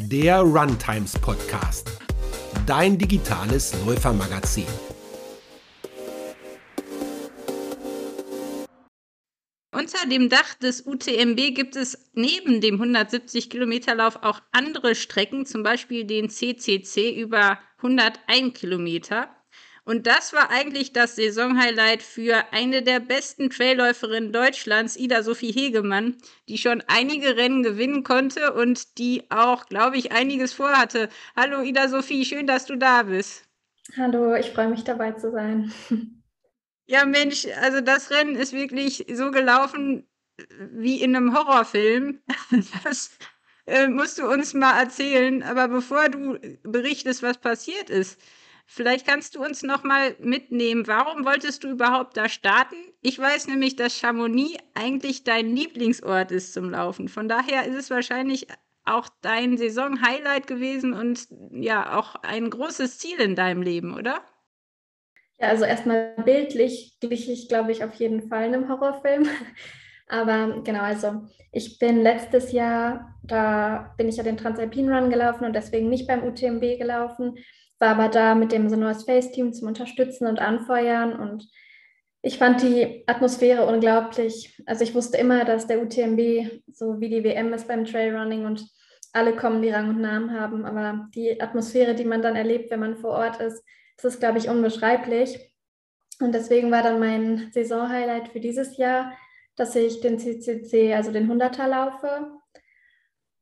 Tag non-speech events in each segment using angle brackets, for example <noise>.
der Runtimes Podcast, dein digitales Läufermagazin. Unter dem Dach des UTMB gibt es neben dem 170 Kilometer Lauf auch andere Strecken, zum Beispiel den CCC über 101 Kilometer. Und das war eigentlich das Saisonhighlight für eine der besten Trailläuferinnen Deutschlands, Ida Sophie Hegemann, die schon einige Rennen gewinnen konnte und die auch, glaube ich, einiges vorhatte. Hallo Ida Sophie, schön, dass du da bist. Hallo, ich freue mich dabei zu sein. Ja, Mensch, also das Rennen ist wirklich so gelaufen wie in einem Horrorfilm. <laughs> Das äh, musst du uns mal erzählen. Aber bevor du berichtest, was passiert ist, Vielleicht kannst du uns noch mal mitnehmen. Warum wolltest du überhaupt da starten? Ich weiß nämlich, dass Chamonix eigentlich dein Lieblingsort ist zum Laufen. Von daher ist es wahrscheinlich auch dein Saison-Highlight gewesen und ja auch ein großes Ziel in deinem Leben, oder? Ja, also erstmal bildlich glich ich, glaube ich, auf jeden Fall einem Horrorfilm. <laughs> Aber genau, also ich bin letztes Jahr, da bin ich ja den Transalpin Run gelaufen und deswegen nicht beim UTMB gelaufen, war aber da mit dem The North Face Team zum Unterstützen und Anfeuern und ich fand die Atmosphäre unglaublich. Also ich wusste immer, dass der UTMB so wie die WM ist beim Trailrunning und alle kommen, die Rang und Namen haben. Aber die Atmosphäre, die man dann erlebt, wenn man vor Ort ist, das ist, glaube ich, unbeschreiblich. Und deswegen war dann mein Saisonhighlight für dieses Jahr, dass ich den CCC, also den 100er laufe.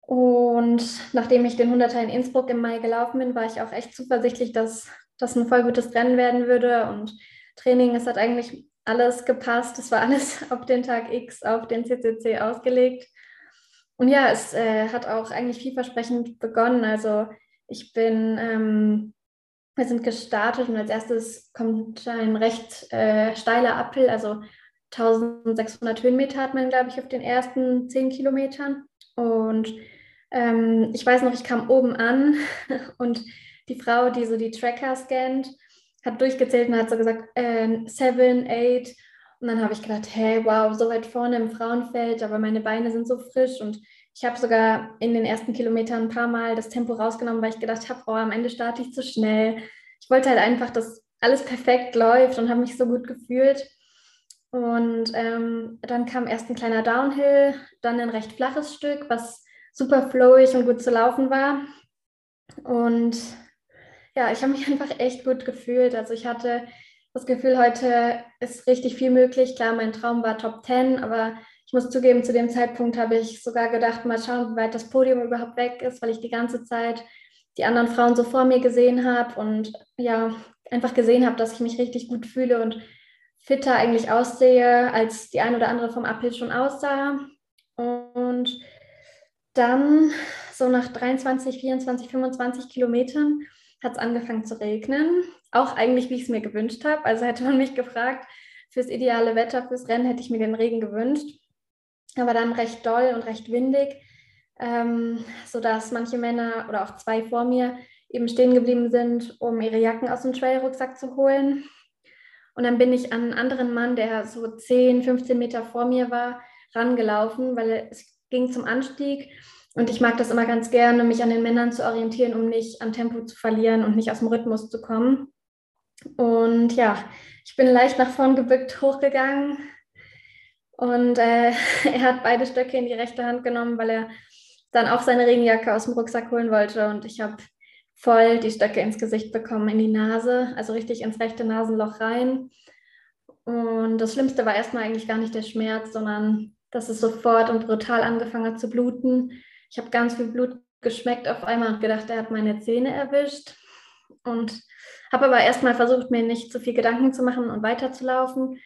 Und nachdem ich den 100er in Innsbruck im Mai gelaufen bin, war ich auch echt zuversichtlich, dass das ein voll gutes Rennen werden würde. Und Training, es hat eigentlich alles gepasst. Es war alles <laughs> auf den Tag X, auf den CCC ausgelegt. Und ja, es äh, hat auch eigentlich vielversprechend begonnen. Also ich bin, ähm, wir sind gestartet und als erstes kommt ein recht äh, steiler Appel, also 1600 Höhenmeter hat man, glaube ich, auf den ersten 10 Kilometern. Und ähm, ich weiß noch, ich kam oben an <laughs> und die Frau, die so die Tracker scannt, hat durchgezählt und hat so gesagt, äh, seven, eight. Und dann habe ich gedacht, hey, wow, so weit vorne im Frauenfeld, aber meine Beine sind so frisch. Und ich habe sogar in den ersten Kilometern ein paar Mal das Tempo rausgenommen, weil ich gedacht habe, oh, am Ende starte ich zu schnell. Ich wollte halt einfach, dass alles perfekt läuft und habe mich so gut gefühlt. Und ähm, dann kam erst ein kleiner Downhill, dann ein recht flaches Stück, was super flowig und gut zu laufen war. Und ja, ich habe mich <laughs> einfach echt gut gefühlt. Also ich hatte das Gefühl, heute ist richtig viel möglich. Klar, mein Traum war Top 10, aber ich muss zugeben, zu dem Zeitpunkt habe ich sogar gedacht, mal schauen, wie weit das Podium überhaupt weg ist, weil ich die ganze Zeit die anderen Frauen so vor mir gesehen habe und ja, einfach gesehen habe, dass ich mich richtig gut fühle und fitter eigentlich aussehe, als die eine oder andere vom Uphill schon aussah. Und dann so nach 23, 24, 25 Kilometern hat es angefangen zu regnen. Auch eigentlich, wie ich es mir gewünscht habe. Also hätte man mich gefragt, fürs ideale Wetter, fürs Rennen hätte ich mir den Regen gewünscht. Aber dann recht doll und recht windig, ähm, sodass manche Männer oder auch zwei vor mir eben stehen geblieben sind, um ihre Jacken aus dem Trailrucksack zu holen. Und dann bin ich an einen anderen Mann, der so 10, 15 Meter vor mir war, rangelaufen, weil es ging zum Anstieg. Und ich mag das immer ganz gerne, mich an den Männern zu orientieren, um nicht an Tempo zu verlieren und nicht aus dem Rhythmus zu kommen. Und ja, ich bin leicht nach vorn gebückt hochgegangen und äh, <laughs> er hat beide Stöcke in die rechte Hand genommen, weil er dann auch seine Regenjacke aus dem Rucksack holen wollte. Und ich habe voll die Stöcke ins Gesicht bekommen, in die Nase, also richtig ins rechte Nasenloch rein. Und das Schlimmste war erstmal eigentlich gar nicht der Schmerz, sondern dass es sofort und brutal angefangen hat zu bluten. Ich habe ganz viel Blut geschmeckt auf einmal und gedacht, er hat meine Zähne erwischt. Und habe aber erstmal versucht, mir nicht zu viel Gedanken zu machen und weiterzulaufen.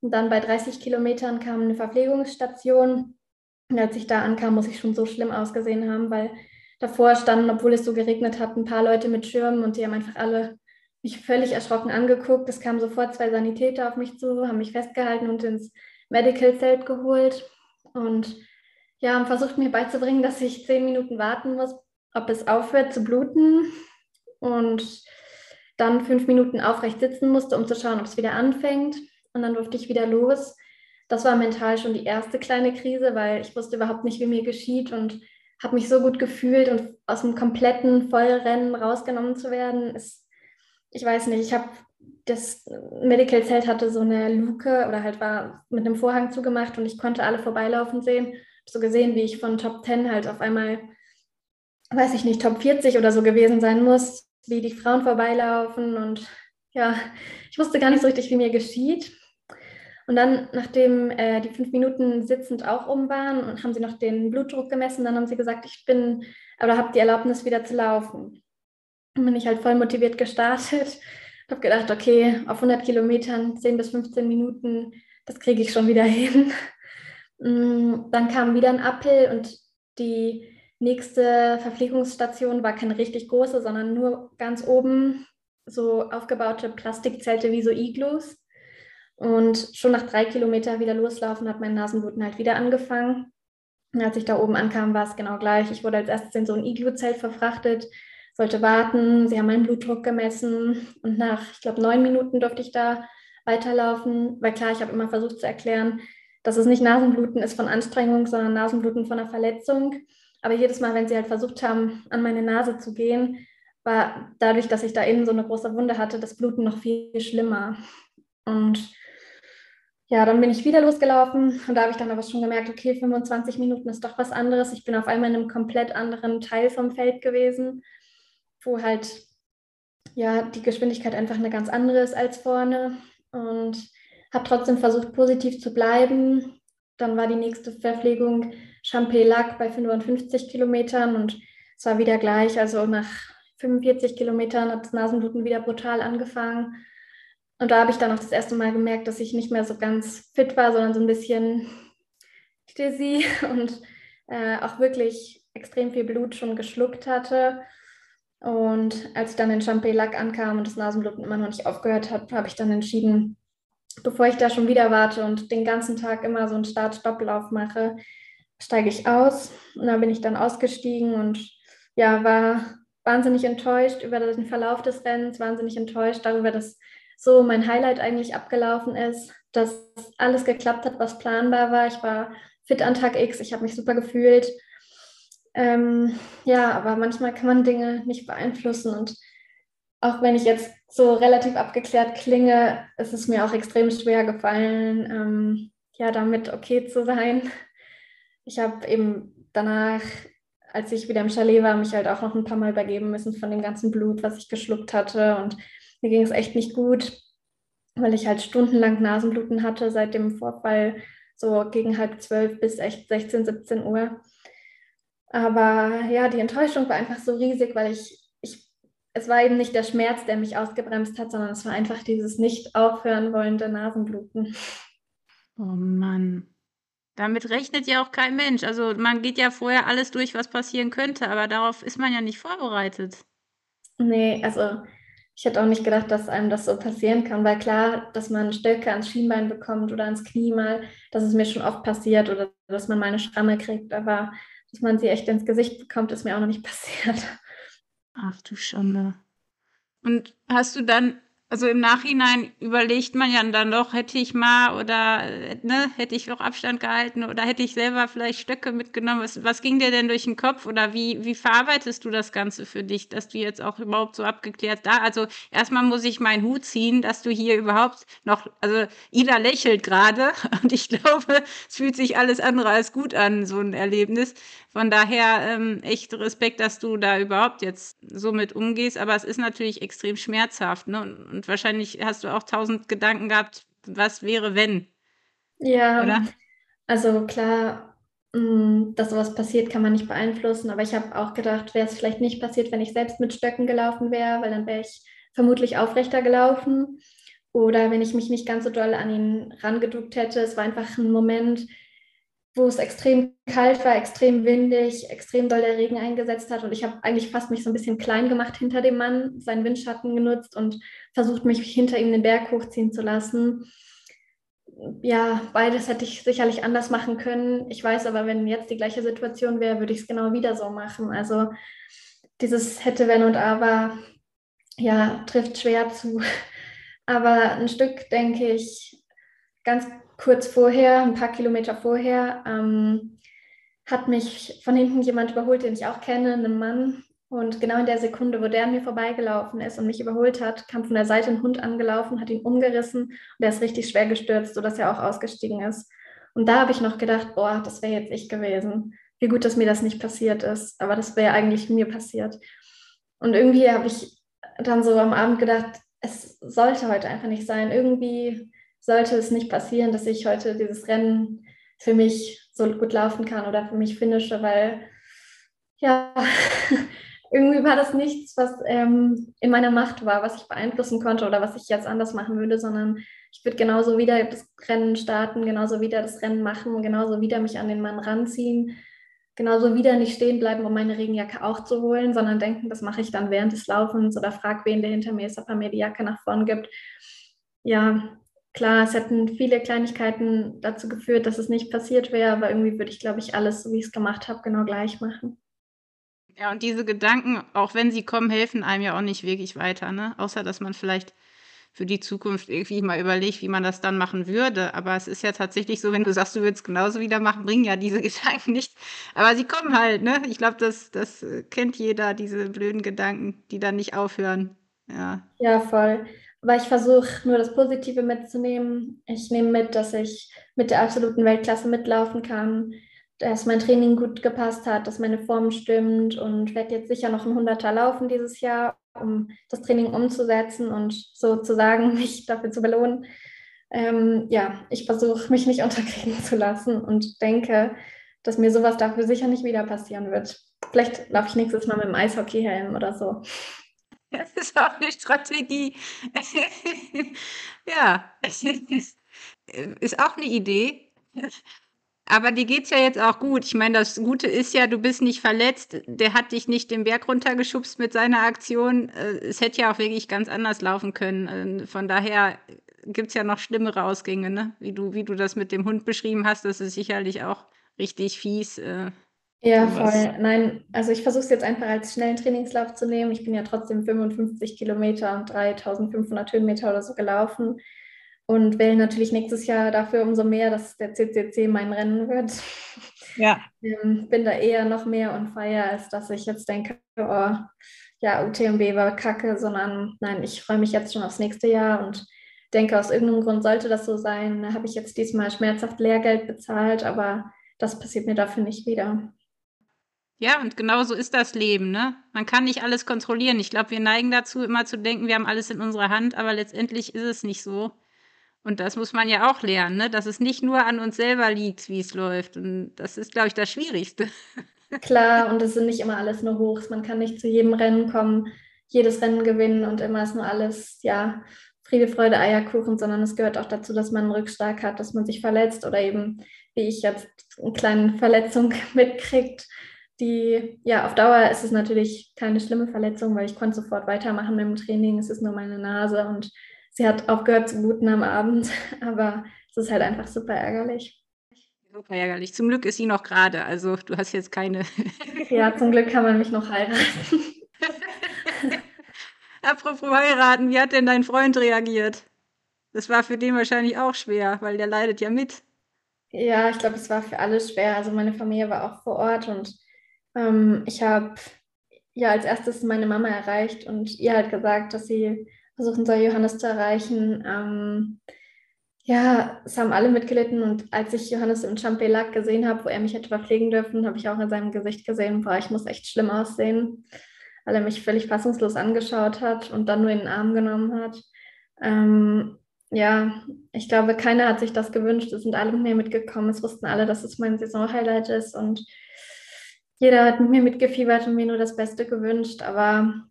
Und dann bei 30 Kilometern kam eine Verpflegungsstation. Und als ich da ankam, muss ich schon so schlimm ausgesehen haben, weil davor standen, obwohl es so geregnet hat, ein paar Leute mit Schirmen und die haben einfach alle mich völlig erschrocken angeguckt. Es kamen sofort zwei Sanitäter auf mich zu, haben mich festgehalten und ins Medical Zelt geholt und ja, haben versucht mir beizubringen, dass ich zehn Minuten warten muss, ob es aufhört zu bluten und dann fünf Minuten aufrecht sitzen musste, um zu schauen, ob es wieder anfängt. Und dann durfte ich wieder los. Das war mental schon die erste kleine Krise, weil ich wusste überhaupt nicht, wie mir geschieht und habe mich so gut gefühlt und aus dem kompletten Vollrennen rausgenommen zu werden, ist, ich weiß nicht, ich habe das Medical Zelt hatte so eine Luke oder halt war mit einem Vorhang zugemacht und ich konnte alle vorbeilaufen sehen. So gesehen, wie ich von Top 10 halt auf einmal, weiß ich nicht, Top 40 oder so gewesen sein muss, wie die Frauen vorbeilaufen und ja, ich wusste gar nicht so richtig, wie mir geschieht. Und dann, nachdem äh, die fünf Minuten sitzend auch um waren, haben sie noch den Blutdruck gemessen. Dann haben sie gesagt, ich bin oder habe die Erlaubnis, wieder zu laufen. Dann bin ich halt voll motiviert gestartet. Habe gedacht, okay, auf 100 Kilometern, 10 bis 15 Minuten, das kriege ich schon wieder <laughs> hin. Mm, dann kam wieder ein Appel und die nächste Verpflegungsstation war keine richtig große, sondern nur ganz oben so aufgebaute Plastikzelte wie so Iglus. Und schon nach drei Kilometern wieder loslaufen hat mein Nasenbluten halt wieder angefangen. Und als ich da oben ankam, war es genau gleich. Ich wurde als erstes in so ein Iglu-Zelt verfrachtet, sollte warten. Sie haben meinen Blutdruck gemessen und nach, ich glaube, neun Minuten durfte ich da weiterlaufen. Weil klar, ich habe immer versucht zu erklären, dass es nicht Nasenbluten ist von Anstrengung, sondern Nasenbluten von einer Verletzung. Aber jedes Mal, wenn sie halt versucht haben, an meine Nase zu gehen, war dadurch, dass ich da innen so eine große Wunde hatte, das Bluten noch viel schlimmer. Und ja, dann bin ich wieder losgelaufen und da habe ich dann aber schon gemerkt, okay, 25 Minuten ist doch was anderes. Ich bin auf einmal in einem komplett anderen Teil vom Feld gewesen, wo halt ja die Geschwindigkeit einfach eine ganz andere ist als vorne und habe trotzdem versucht, positiv zu bleiben. Dann war die nächste Verpflegung Champé-Lac bei 55 Kilometern und es war wieder gleich. Also nach 45 Kilometern hat das Nasenbluten wieder brutal angefangen. Und da habe ich dann auch das erste Mal gemerkt, dass ich nicht mehr so ganz fit war, sondern so ein bisschen dizzy <laughs> und äh, auch wirklich extrem viel Blut schon geschluckt hatte. Und als ich dann in Champé-Lac ankam und das Nasenbluten immer noch nicht aufgehört hat, habe ich dann entschieden, bevor ich da schon wieder warte und den ganzen Tag immer so einen Start-Stopp-Lauf mache, steige ich aus. Und da bin ich dann ausgestiegen und ja, war wahnsinnig enttäuscht über den Verlauf des Rennens, wahnsinnig enttäuscht darüber, dass so mein Highlight eigentlich abgelaufen ist, dass alles geklappt hat, was planbar war. Ich war fit an Tag X, ich habe mich super gefühlt. Ähm, ja, aber manchmal kann man Dinge nicht beeinflussen und auch wenn ich jetzt so relativ abgeklärt klinge, ist es mir auch extrem schwer gefallen, ähm, ja, damit okay zu sein. Ich habe eben danach, als ich wieder im Chalet war, mich halt auch noch ein paar Mal übergeben müssen von dem ganzen Blut, was ich geschluckt hatte und mir ging es echt nicht gut, weil ich halt stundenlang Nasenbluten hatte seit dem Vorfall, so gegen halb zwölf bis echt 16, 17 Uhr. Aber ja, die Enttäuschung war einfach so riesig, weil ich, ich, es war eben nicht der Schmerz, der mich ausgebremst hat, sondern es war einfach dieses nicht aufhören wollende Nasenbluten. Oh Mann. Damit rechnet ja auch kein Mensch. Also man geht ja vorher alles durch, was passieren könnte, aber darauf ist man ja nicht vorbereitet. Nee, also ich hätte auch nicht gedacht, dass einem das so passieren kann, weil klar, dass man Stöcke ans Schienbein bekommt oder ans Knie mal, das ist mir schon oft passiert oder dass man mal eine Schramme kriegt, aber dass man sie echt ins Gesicht bekommt, ist mir auch noch nicht <laughs> passiert. Ach du Schande. Und hast du dann also im Nachhinein überlegt man ja dann doch, hätte ich mal oder ne, hätte ich auch Abstand gehalten oder hätte ich selber vielleicht Stöcke mitgenommen. Was, was ging dir denn durch den Kopf oder wie, wie verarbeitest du das Ganze für dich, dass du jetzt auch überhaupt so abgeklärt da? Also erstmal muss ich meinen Hut ziehen, dass du hier überhaupt noch, also Ida lächelt gerade <laughs> und ich glaube, es fühlt sich alles andere als gut an, so ein Erlebnis. Von daher ähm, echt Respekt, dass du da überhaupt jetzt so mit umgehst. Aber es ist natürlich extrem schmerzhaft. Ne? Und, wahrscheinlich hast du auch tausend Gedanken gehabt, was wäre, wenn. Ja, oder? also klar, mm, dass sowas passiert, kann man nicht beeinflussen. Aber ich habe auch gedacht, wäre es vielleicht nicht passiert, wenn ich selbst mit Stöcken gelaufen wäre, weil dann wäre ich vermutlich aufrechter gelaufen. Oder wenn ich mich nicht ganz so doll an ihn rangeduckt hätte. Es war einfach ein Moment, wo es extrem kalt war, extrem windig, extrem doll der Regen eingesetzt hat. Und ich habe eigentlich fast mich so ein bisschen klein gemacht hinter dem Mann, seinen Windschatten genutzt und versucht, mich hinter ihm den Berg hochziehen zu lassen. Ja, beides hätte ich sicherlich anders machen können. Ich weiß aber, wenn jetzt die gleiche Situation wäre, würde ich es genau wieder so machen. Also dieses hätte, wenn und aber, ja, trifft schwer zu. <laughs> Aber ein Stück, denke ich, ganz kurz vorher, ein paar Kilometer vorher, ähm, hat mich von hinten jemand überholt, den ich auch kenne, ein Mann. Und genau in der Sekunde, wo der an mir vorbeigelaufen ist und mich überholt hat, kam von der Seite ein Hund angelaufen, hat ihn umgerissen und er ist richtig schwer gestürzt, sodass er auch ausgestiegen ist. Und da habe ich noch gedacht, boah, das wäre jetzt ich gewesen. Wie gut, dass mir das nicht passiert ist. Aber das wäre eigentlich mir passiert. Und irgendwie habe ich dann so am Abend gedacht, es sollte heute einfach nicht sein. Irgendwie sollte es nicht passieren, dass ich heute dieses Rennen für mich so gut laufen kann oder für mich finische, weil ja, <laughs> irgendwie war das nichts, was ähm, in meiner Macht war, was ich beeinflussen konnte oder was ich jetzt anders machen würde, sondern ich würde genauso wieder das Rennen starten, genauso wieder das Rennen machen, genauso wieder mich an den Mann ranziehen, genauso wieder nicht stehen bleiben, um meine Regenjacke auch zu holen, sondern denken, das mache ich dann während des Laufens oder frag wen, der hinter mir ist, ob er mir die Jacke nach vorn gibt. Ja, klar, es hätten viele Kleinigkeiten dazu geführt, dass es nicht passiert wäre, aber irgendwie würde ich, glaube ich, alles, so wie ich es gemacht habe, genau gleich machen. Ja, und diese Gedanken, auch wenn sie kommen, helfen einem ja auch nicht wirklich weiter, ne? Außer dass man vielleicht für die Zukunft irgendwie mal überlegt, wie man das dann machen würde. Aber es ist ja tatsächlich so, wenn du sagst, du würdest genauso wieder machen, bringen ja diese <laughs> Gedanken nicht. Aber sie kommen halt, ne? Ich glaube, das, das kennt jeder, diese blöden Gedanken, die dann nicht aufhören. Ja, ja voll. Aber ich versuche nur das Positive mitzunehmen. Ich nehme mit, dass ich mit der absoluten Weltklasse mitlaufen kann, dass mein Training gut gepasst hat, dass meine Form stimmt und werde jetzt sicher noch ein Hunderter laufen dieses Jahr, um das Training umzusetzen und sozusagen <laughs> mich dafür zu belohnen. Ähm, ja, ich versuche mich nicht <laughs> unterkriegen zu lassen und denke, dass mir sowas dafür sicher nicht wieder passieren wird. Vielleicht laufe ich nächstes Mal mit dem Eishockeyhelm oder so. Das <laughs> ist auch eine Strategie. <laughs> ja, ist auch eine Idee. Aber dir geht's ja jetzt auch gut. Ich meine, das Gute ist ja, du bist nicht verletzt. Der hat dich nicht den Berg runtergeschubst mit seiner Aktion. Äh, es hätte ja auch wirklich ganz anders laufen können. Äh, von daher gibt's ja noch schlimmere Ausgänge, ne? Wie du, wie du das mit dem Hund beschrieben hast, das ist sicherlich auch richtig fies. Ja, voll. Nein, also ich versuche es jetzt einfach als schnellen Trainingslauf zu nehmen. Ich bin ja trotzdem 55 Kilometer und 3500 Höhenmeter oder so gelaufen und will natürlich nächstes Jahr dafür umso mehr, dass der CCC mein Rennen wird. Ja. <laughs> Ähm, bin da eher noch mehr on fire, als dass ich jetzt denke, oh, ja, UTMB war kacke, sondern nein, ich freue mich jetzt schon aufs nächste Jahr und denke, aus irgendeinem Grund sollte das so sein. Da habe ich jetzt diesmal schmerzhaft Lehrgeld bezahlt, aber das passiert mir dafür nicht wieder. Ja, und genau so ist das Leben, ne? Man kann nicht alles kontrollieren. Ich glaube, wir neigen dazu, immer zu denken, wir haben alles in unserer Hand, aber letztendlich ist es nicht so. Und das muss man ja auch lernen, ne? dass es nicht nur an uns selber liegt, wie es läuft. Und das ist, glaube ich, das Schwierigste. <laughs> Klar, und es sind nicht immer alles nur Hochs. Man kann nicht zu jedem Rennen kommen, jedes Rennen gewinnen und immer ist nur alles, ja, Friede, Freude, Eierkuchen, sondern es gehört auch dazu, dass man einen Rückschlag hat, dass man sich verletzt oder eben, wie ich jetzt, eine kleine Verletzung <laughs> mitkriegt die, ja, auf Dauer ist es natürlich keine schlimme Verletzung, weil ich konnte sofort weitermachen mit dem Training. Es ist nur meine Nase und sie hat aufgehört zu bluten am Abend, <laughs> aber es ist halt einfach super ärgerlich. Super ärgerlich. Zum Glück ist sie noch gerade, also du hast jetzt keine. ja, zum Glück kann man mich noch heiraten. <laughs> Apropos heiraten, wie hat denn dein Freund reagiert? Das war für den wahrscheinlich auch schwer, weil der leidet ja mit. Ja, ich glaube, es war für alle schwer. Also meine Familie war auch vor Ort und ähm, ich habe ja als erstes meine Mama erreicht und ihr halt gesagt, dass sie versuchen soll, Johannes zu erreichen. Ähm, ja, es haben alle mitgelitten und als ich Johannes im Champelac gesehen habe, wo er mich hätte verpflegen dürfen, habe ich auch in seinem Gesicht gesehen, boah, ich muss echt schlimm aussehen, weil er mich völlig fassungslos angeschaut hat und dann nur in den Arm genommen hat. Ähm, ja, ich glaube, keiner hat sich das gewünscht. Es sind alle mit mir mitgekommen. Es wussten alle, dass es mein Saisonhighlight ist und jeder hat mit mir mitgefiebert und mir nur das Beste gewünscht. Aber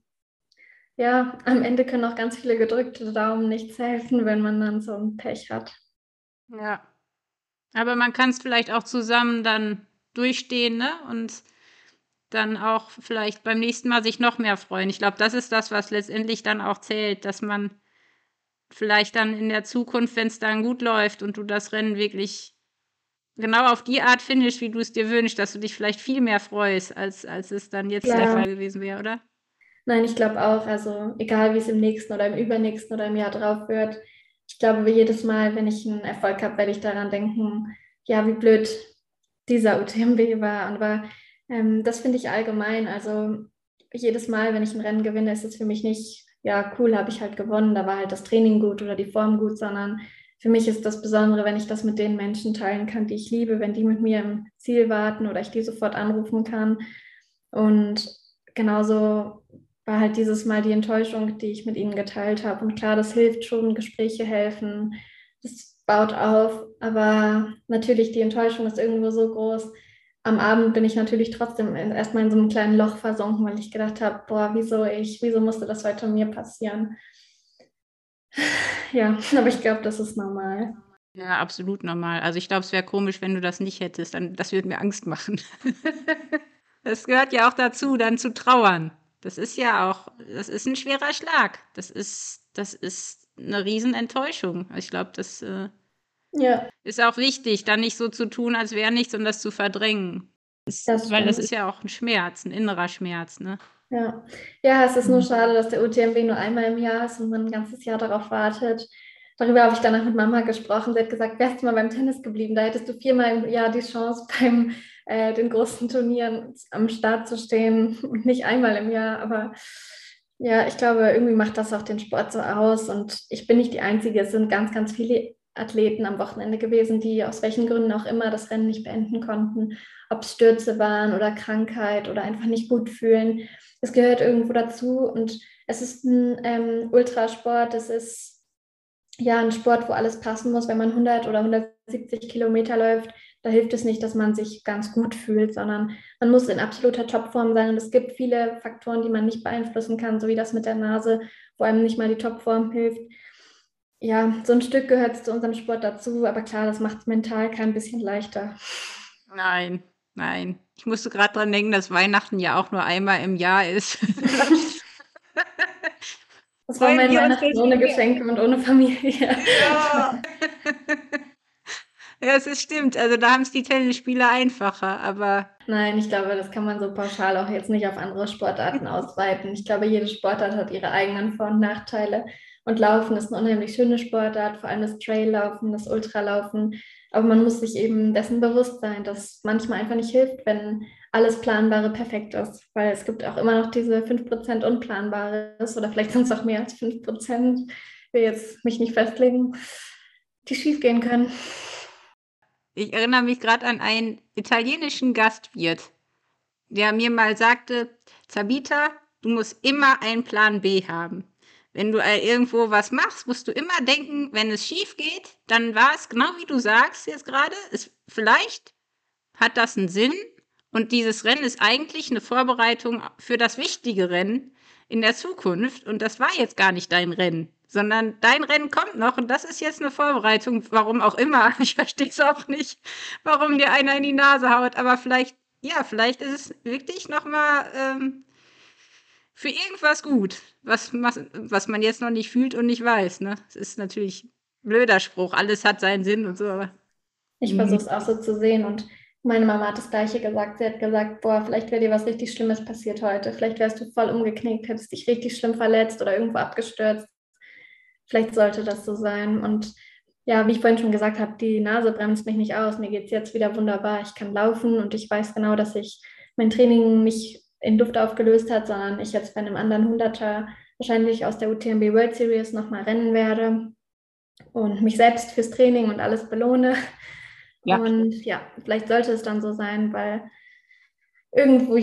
ja, am Ende können auch ganz viele gedrückte Daumen nichts helfen, wenn man dann so ein Pech hat. Ja. Aber man kann es vielleicht auch zusammen dann durchstehen, ne? Und dann auch vielleicht beim nächsten Mal sich noch mehr freuen. Ich glaube, das ist das, was letztendlich dann auch zählt, dass man vielleicht dann in der Zukunft, wenn es dann gut läuft und du das Rennen wirklich genau auf die Art findest, wie du es dir wünschst, dass du dich vielleicht viel mehr freust, als, als es dann jetzt ja. der Fall gewesen wäre, oder? Nein, ich glaube auch, also egal wie es im nächsten oder im übernächsten oder im Jahr drauf wird, ich glaube, jedes Mal, wenn ich einen Erfolg habe, werde ich daran denken, ja, wie blöd, dieser UTMB war. Aber ähm, das finde ich allgemein. Also jedes Mal, wenn ich ein Rennen gewinne, ist es für mich nicht, ja, cool, habe ich halt gewonnen, da war halt das Training gut oder die Form gut, sondern für mich ist das Besondere, wenn ich das mit den Menschen teilen kann, die ich liebe, wenn die mit mir im Ziel warten oder ich die sofort anrufen kann. Und genauso war halt dieses Mal die Enttäuschung, die ich mit ihnen geteilt habe. Und klar, das hilft schon, Gespräche helfen, das baut auf, aber natürlich die Enttäuschung ist irgendwo so groß. Am Abend bin ich natürlich trotzdem erstmal in so einem kleinen Loch versunken, weil ich gedacht habe, boah, wieso ich, wieso musste das heute mir passieren? Ja, <laughs> aber ich glaube, das ist normal. Ja, absolut normal. Also ich glaube, es wäre komisch, wenn du das nicht hättest. Dann, das würde mir Angst machen. <laughs> das gehört ja auch dazu, dann zu trauern. Das ist ja auch, das ist ein schwerer Schlag. Das ist, das ist eine Riesenenttäuschung. Ich glaube, das äh, ja. ist auch wichtig, dann nicht so zu tun, als wäre nichts und das zu verdrängen. Das weil das ist ja auch ein Schmerz, ein innerer Schmerz, ne? Ja. ja, es ist nur mhm. schade, dass der UTMB nur einmal im Jahr ist und man ein ganzes Jahr darauf wartet. Darüber habe ich danach mit Mama gesprochen. Sie hat gesagt, wärst du mal beim Tennis geblieben, da hättest du viermal im Jahr die Chance, <laughs> beim äh, den großen Turnieren am Start zu stehen und nicht einmal im Jahr. Aber ja, ich glaube, irgendwie macht das auch den Sport so aus. Und ich bin nicht die Einzige. Es sind ganz, ganz viele Athleten am Wochenende gewesen, die aus welchen Gründen auch immer das Rennen nicht beenden konnten. Ob es Stürze waren oder Krankheit oder einfach nicht gut fühlen es gehört irgendwo dazu und es ist ein ähm, Ultrasport, es ist ja ein Sport, wo alles passen muss. Wenn man 100 oder 170 Kilometer läuft, da hilft es nicht, dass man sich ganz gut fühlt, sondern man muss in absoluter Topform sein. Und es gibt viele Faktoren, die man nicht beeinflussen kann, so wie das mit der Nase, wo einem nicht mal die Topform hilft. Ja, so ein Stück gehört zu unserem Sport dazu, aber klar, das macht es mental kein bisschen leichter. Nein, nein. Ich musste gerade dran denken, dass Weihnachten ja auch nur einmal im Jahr ist. <laughs> das war mein Weihnachten ohne Geschenke und ohne Familie. Ja. ja, es ist stimmt. Also da haben es die Tennisspieler einfacher, aber. Nein, ich glaube, das kann man so pauschal auch jetzt nicht auf andere Sportarten ausweiten. Ich glaube, jede Sportart hat ihre eigenen Vor- und Nachteile. Und Laufen ist eine unheimlich schöne Sportart, vor allem das Traillaufen, das Ultralaufen aber man muss sich eben dessen bewusst sein, dass manchmal einfach nicht hilft, wenn alles Planbare perfekt ist. Weil es gibt auch immer noch diese 5% Unplanbares oder vielleicht sind es auch mehr als 5%. Ich will jetzt mich nicht festlegen, die schiefgehen können. Ich erinnere mich gerade an einen italienischen Gastwirt, der mir mal sagte, Zabita, du musst immer einen Plan B haben wenn du äh, irgendwo was machst, musst du immer denken, wenn es schief geht, dann war es genau wie du sagst jetzt gerade, vielleicht hat das einen Sinn und dieses Rennen ist eigentlich eine Vorbereitung für das wichtige Rennen in der Zukunft und das war jetzt gar nicht dein Rennen, sondern dein Rennen kommt noch und das ist jetzt eine Vorbereitung, warum auch immer. <laughs> Ich verstehe es auch nicht, warum dir einer in die Nase haut, aber vielleicht, ja, vielleicht ist es wirklich nochmal ähm, für irgendwas gut, was, was man jetzt noch nicht fühlt und nicht weiß. Ne? Das ist natürlich ein blöder Spruch. Alles hat seinen Sinn und so. Aber ich versuche es auch so zu sehen und meine Mama hat das gleiche gesagt. Sie hat gesagt, boah, vielleicht wäre dir was richtig Schlimmes passiert heute. Vielleicht wärst du voll umgeknickt, hättest dich richtig schlimm verletzt oder irgendwo abgestürzt. Vielleicht sollte das so sein. Und ja, wie ich vorhin schon gesagt habe, die Nase bremst mich nicht aus. Mir geht es jetzt wieder wunderbar. Ich kann laufen und ich weiß genau, dass ich mein Training nicht in Luft aufgelöst hat, sondern ich jetzt bei einem anderen Hunderter wahrscheinlich aus der UTMB World Series nochmal rennen werde und mich selbst fürs Training und alles belohne. Ja. Und ja, vielleicht sollte es dann so sein, weil irgendwo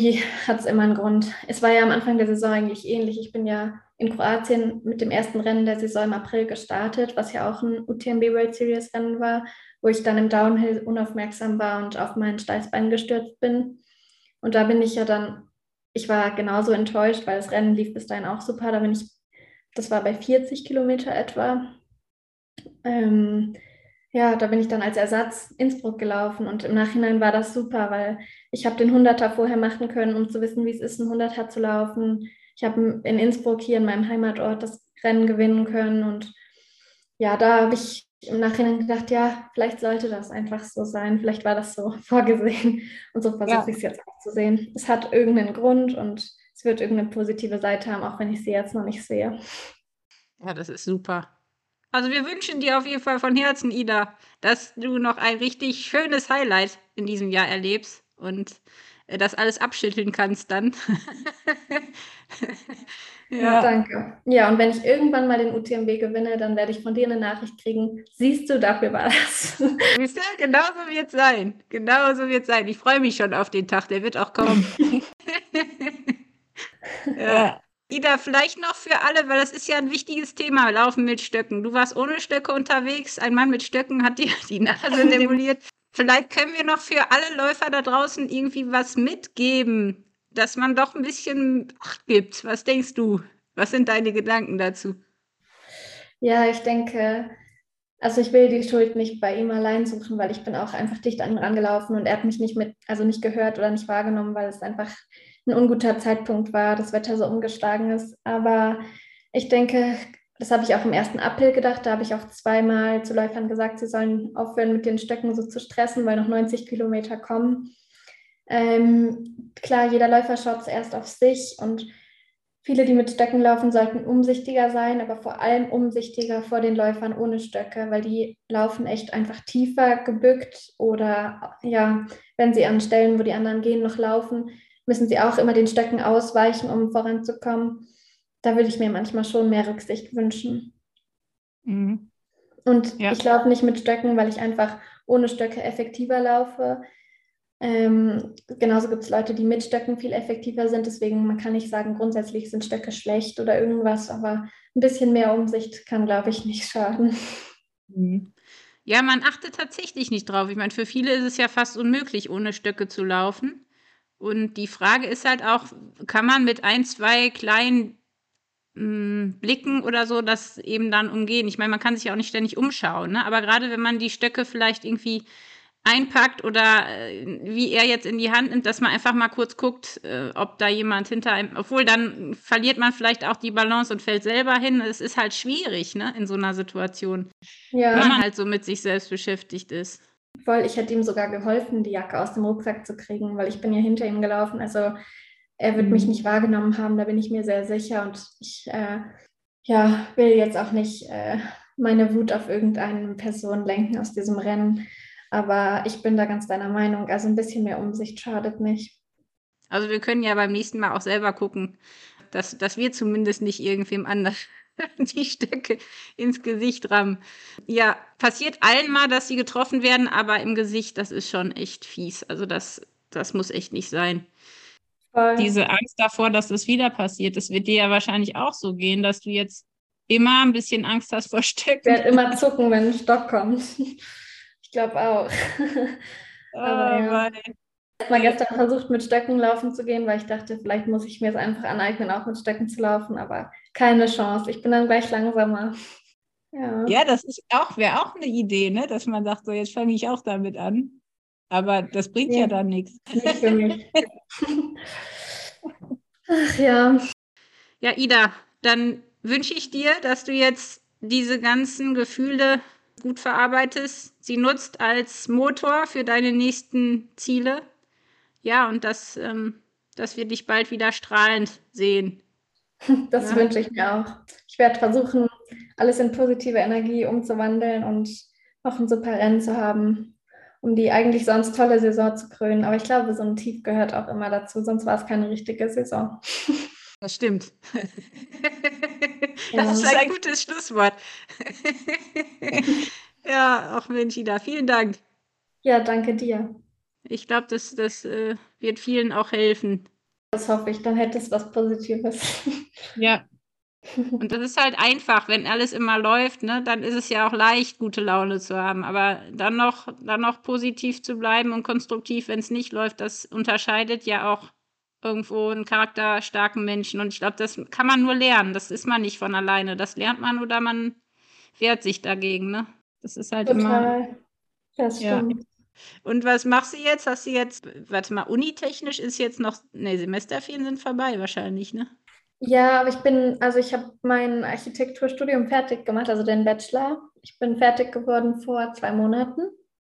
hat es immer einen Grund. Es war ja am Anfang der Saison eigentlich ähnlich. Ich bin ja in Kroatien mit dem ersten Rennen der Saison im April gestartet, was ja auch ein UTMB World Series Rennen war, wo ich dann im Downhill unaufmerksam war und auf mein Steißbein gestürzt bin. Und da bin ich ja dann ich war genauso enttäuscht, weil das Rennen lief bis dahin auch super. Da bin ich, das war bei 40 Kilometer etwa. Ähm, ja, da bin ich dann als Ersatz Innsbruck gelaufen und im Nachhinein war das super, weil ich habe den Hunderter vorher machen können, um zu wissen, wie es ist, ein Hunderter zu laufen. Ich habe in Innsbruck hier in meinem Heimatort das Rennen gewinnen können und ja, da habe ich im Nachhinein gedacht, ja, vielleicht sollte das einfach so sein. Vielleicht war das so <laughs> vorgesehen. Und so versuche ja. ich es jetzt auch zu sehen. Es hat irgendeinen Grund und es wird irgendeine positive Seite haben, auch wenn ich sie jetzt noch nicht sehe. Ja, das ist super. Also wir wünschen dir auf jeden Fall von Herzen, Ida, dass du noch ein richtig schönes Highlight in diesem Jahr erlebst und das alles abschütteln kannst dann. <laughs> ja. Danke. Ja, und wenn ich irgendwann mal den UTMB gewinne, dann werde ich von dir eine Nachricht kriegen. Siehst du, dafür war das. <laughs> Siehst du, genau so wird es sein. Genau so wird es sein. Ich freue mich schon auf den Tag, der wird auch kommen. ja. <laughs> Ida, vielleicht noch für alle, weil das ist ja ein wichtiges Thema, Laufen mit Stöcken. Du warst ohne Stöcke unterwegs, ein Mann mit Stöcken hat dir die Nase simuliert. Vielleicht können wir noch für alle Läufer da draußen irgendwie was mitgeben, dass man doch ein bisschen Acht gibt. Was denkst du? Was sind deine Gedanken dazu? Ja, ich denke, also ich will die Schuld nicht bei ihm allein suchen, weil ich bin auch einfach dicht an ihn angelaufen und er hat mich nicht mit, also nicht gehört oder nicht wahrgenommen, weil es einfach ein unguter Zeitpunkt war, das Wetter so umgeschlagen ist. Aber ich denke, das habe ich auch im ersten April gedacht. Da habe ich auch zweimal zu Läufern gesagt, sie sollen aufhören, mit den Stöcken so zu stressen, weil noch 90 Kilometer kommen. Ähm, klar, jeder Läufer schaut zuerst auf sich und viele, die mit Stöcken laufen, sollten umsichtiger sein, aber vor allem umsichtiger vor den Läufern ohne Stöcke, weil die laufen echt einfach tiefer gebückt oder ja, wenn sie an Stellen, wo die anderen gehen, noch laufen, müssen sie auch immer den Stöcken ausweichen, um voranzukommen. Da würde ich mir manchmal schon mehr Rücksicht wünschen. Mhm. Und ja. ich laufe nicht mit Stöcken, weil ich einfach ohne Stöcke effektiver laufe. Ähm, genauso gibt es Leute, die mit Stöcken viel effektiver sind. Deswegen, man kann nicht sagen, grundsätzlich sind Stöcke schlecht oder irgendwas, aber ein bisschen mehr Umsicht kann, glaube ich, nicht schaden. Mhm. Ja, man achtet tatsächlich nicht drauf. Ich meine, für viele ist es ja fast unmöglich, ohne Stöcke zu laufen. Und die Frage ist halt auch, kann man mit ein, zwei kleinen mh, hm, Blicken oder so das eben dann umgehen? Ich meine, man kann sich ja auch nicht ständig umschauen, ne? aber gerade wenn man die Stöcke vielleicht irgendwie einpackt oder äh, wie er jetzt in die Hand nimmt, dass man einfach mal kurz guckt, äh, ob da jemand hinter einem, obwohl dann verliert man vielleicht auch die Balance und fällt selber hin. Es ist halt schwierig, ne, in so einer Situation, ja. wenn man halt so mit sich selbst beschäftigt ist. Voll, ich hätte ihm sogar geholfen, die Jacke aus dem Rucksack zu kriegen, weil ich bin ja hinter ihm gelaufen. Also er wird mhm. mich nicht wahrgenommen haben, da bin ich mir sehr sicher. Und ich äh, ja, will jetzt auch nicht äh, meine Wut auf irgendeine Person lenken aus diesem Rennen. Aber ich bin da ganz deiner Meinung. Also ein bisschen mehr Umsicht schadet nicht. Also wir können ja beim nächsten Mal auch selber gucken, dass, dass wir zumindest nicht irgendwem anders <laughs> die Stöcke ins Gesicht rammen. Ja, passiert allen mal, dass sie getroffen werden, aber im Gesicht, das ist schon echt fies. Also das, das muss echt nicht sein. Voll. Diese Angst davor, dass das wieder passiert, das wird dir ja wahrscheinlich auch so gehen, dass du jetzt immer ein bisschen Angst hast vor Stöcken. Ich werde immer zucken, wenn ein Stock kommt. Ich glaube auch. <laughs> Oh, Aber ja mal gestern versucht, mit Stöcken laufen zu gehen, weil ich dachte, vielleicht muss ich mir es einfach aneignen, auch mit Stöcken zu laufen, aber keine Chance. Ich bin dann gleich langsamer. Ja, ja das auch, wäre auch eine Idee, ne? dass man sagt, so jetzt fange ich auch damit an. Aber das bringt ja, ja dann nichts. Nicht für mich. Ach ja. Ja, Ida, dann wünsche ich dir, dass du jetzt diese ganzen Gefühle gut verarbeitest, sie nutzt als Motor für deine nächsten Ziele ja, und dass, ähm, dass wir dich bald wieder strahlend sehen. <laughs> Das ja. wünsche ich mir auch. Ich werde versuchen, alles in positive Energie umzuwandeln und noch ein super Rennen zu haben, um die eigentlich sonst tolle Saison zu krönen. Aber ich glaube, so ein Tief gehört auch immer dazu, sonst war es keine richtige Saison. Das stimmt. Das ist ein gutes Schlusswort. ja, auch Mensch, Ida, vielen Dank. Ja, danke dir. Ich glaube, das, das äh, wird vielen auch helfen. Das hoffe ich, dann hätte es was Positives. Ja. <laughs> Und das ist halt einfach, wenn alles immer läuft, ne, dann ist es ja auch leicht, gute Laune zu haben. Aber dann noch, dann noch positiv zu bleiben und konstruktiv, wenn es nicht läuft, das unterscheidet ja auch irgendwo einen charakterstarken Menschen. Und ich glaube, das kann man nur lernen. Das ist man nicht von alleine. Das lernt man oder man wehrt sich dagegen. Ne? Das ist halt Total. immer. Das stimmt. Ja. Und was machst du jetzt? Hast du jetzt, warte mal, unitechnisch ist jetzt noch, ne, Semesterferien sind vorbei wahrscheinlich, ne? Ja, aber ich bin, also ich habe mein Architekturstudium fertig gemacht, also den Bachelor. Ich bin fertig geworden vor zwei Monaten.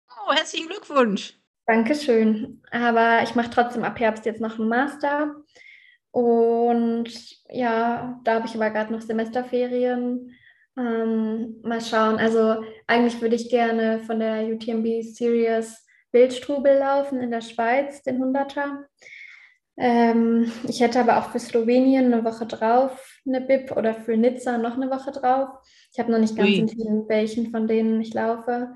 Oh, herzlichen Glückwunsch. Dankeschön. Aber ich mache trotzdem ab Herbst jetzt noch einen Master. Und ja, da habe ich aber gerade noch Semesterferien. Ähm, mal schauen. Also eigentlich würde ich gerne von der UTMB Series Wildstrubel laufen in der Schweiz, den 100er. Ähm, ich hätte aber auch für Slowenien eine Woche drauf eine Bib oder für Nizza noch eine Woche drauf. Ich habe noch nicht ganz entschieden, welchen von denen ich laufe.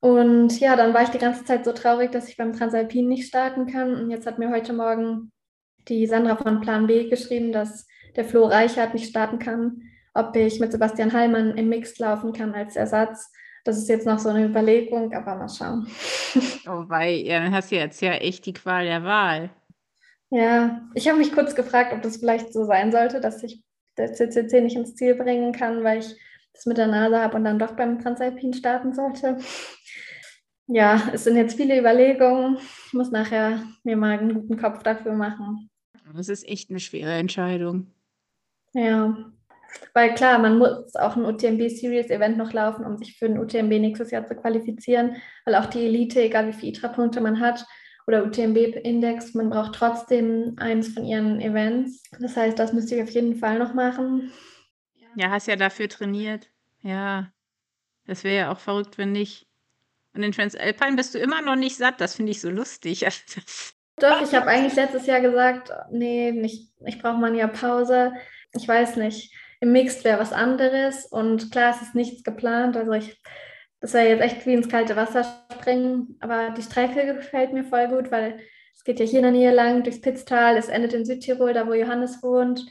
Und ja, dann war ich die ganze Zeit so traurig, dass ich beim Transalpin nicht starten kann. Und jetzt hat mir heute Morgen die Sandra von Plan B geschrieben, dass der Flo Reichert nicht starten kann, ob ich mit Sebastian Hallmann im Mixed laufen kann als Ersatz. Das ist jetzt noch so eine Überlegung, aber mal schauen. <laughs> Oh, weil ja, dann hast du jetzt ja echt die Qual der Wahl. Ja, ich habe mich kurz gefragt, ob das vielleicht so sein sollte, dass ich der CCC nicht ins Ziel bringen kann, weil ich das mit der Nase habe und dann doch beim Transalpin starten sollte. Ja, es sind jetzt viele Überlegungen. Ich muss nachher mir mal einen guten Kopf dafür machen. Das ist echt eine schwere Entscheidung. Ja, weil klar, man muss auch ein UTMB Series Event noch laufen, um sich für ein UTMB nächstes Jahr zu qualifizieren, weil auch die Elite, egal wie viele ITRA-Punkte man hat, oder UTMB-Index, man braucht trotzdem eins von ihren Events. Das heißt, das müsste ich auf jeden Fall noch machen. Ja, hast ja dafür trainiert. Ja, das wäre ja auch verrückt, wenn nicht. Und in Transalpine bist du immer noch nicht satt. Das finde ich so lustig. <laughs> Doch, ich habe eigentlich letztes Jahr gesagt, nee, nicht, ich brauche mal ein Jahr Pause. Ich weiß nicht. Im Mixed wäre was anderes und klar, es ist nichts geplant. Also ich, das wäre jetzt echt wie ins kalte Wasser springen. Aber die Strecke gefällt mir voll gut, weil es geht ja hier in der Nähe lang durchs Pitztal. Es endet in Südtirol, da wo Johannes wohnt.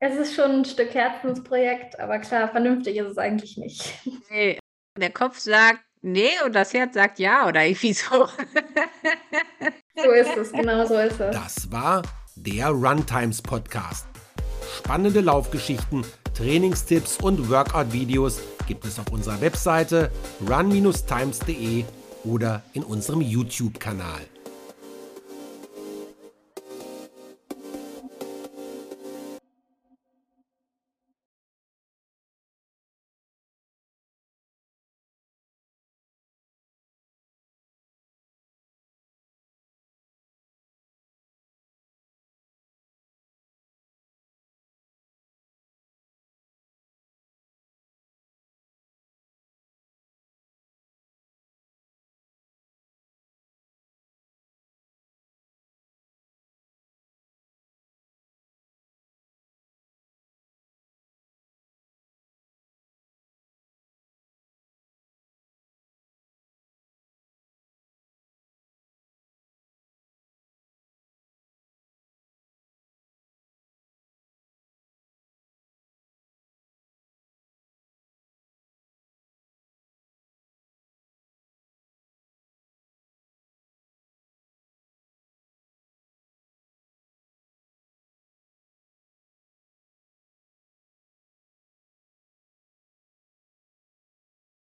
Es ist schon ein Stück Herzensprojekt, aber klar, vernünftig ist es eigentlich nicht. <laughs> Nee, der Kopf sagt nee und das Herz sagt ja oder <laughs> irgendwie so. so ist es, genau so ist es. Das war der Runtimes Podcast. Spannende Laufgeschichten, Trainingstipps und Workout-Videos gibt es auf unserer Webseite run-times.de oder in unserem YouTube-Kanal.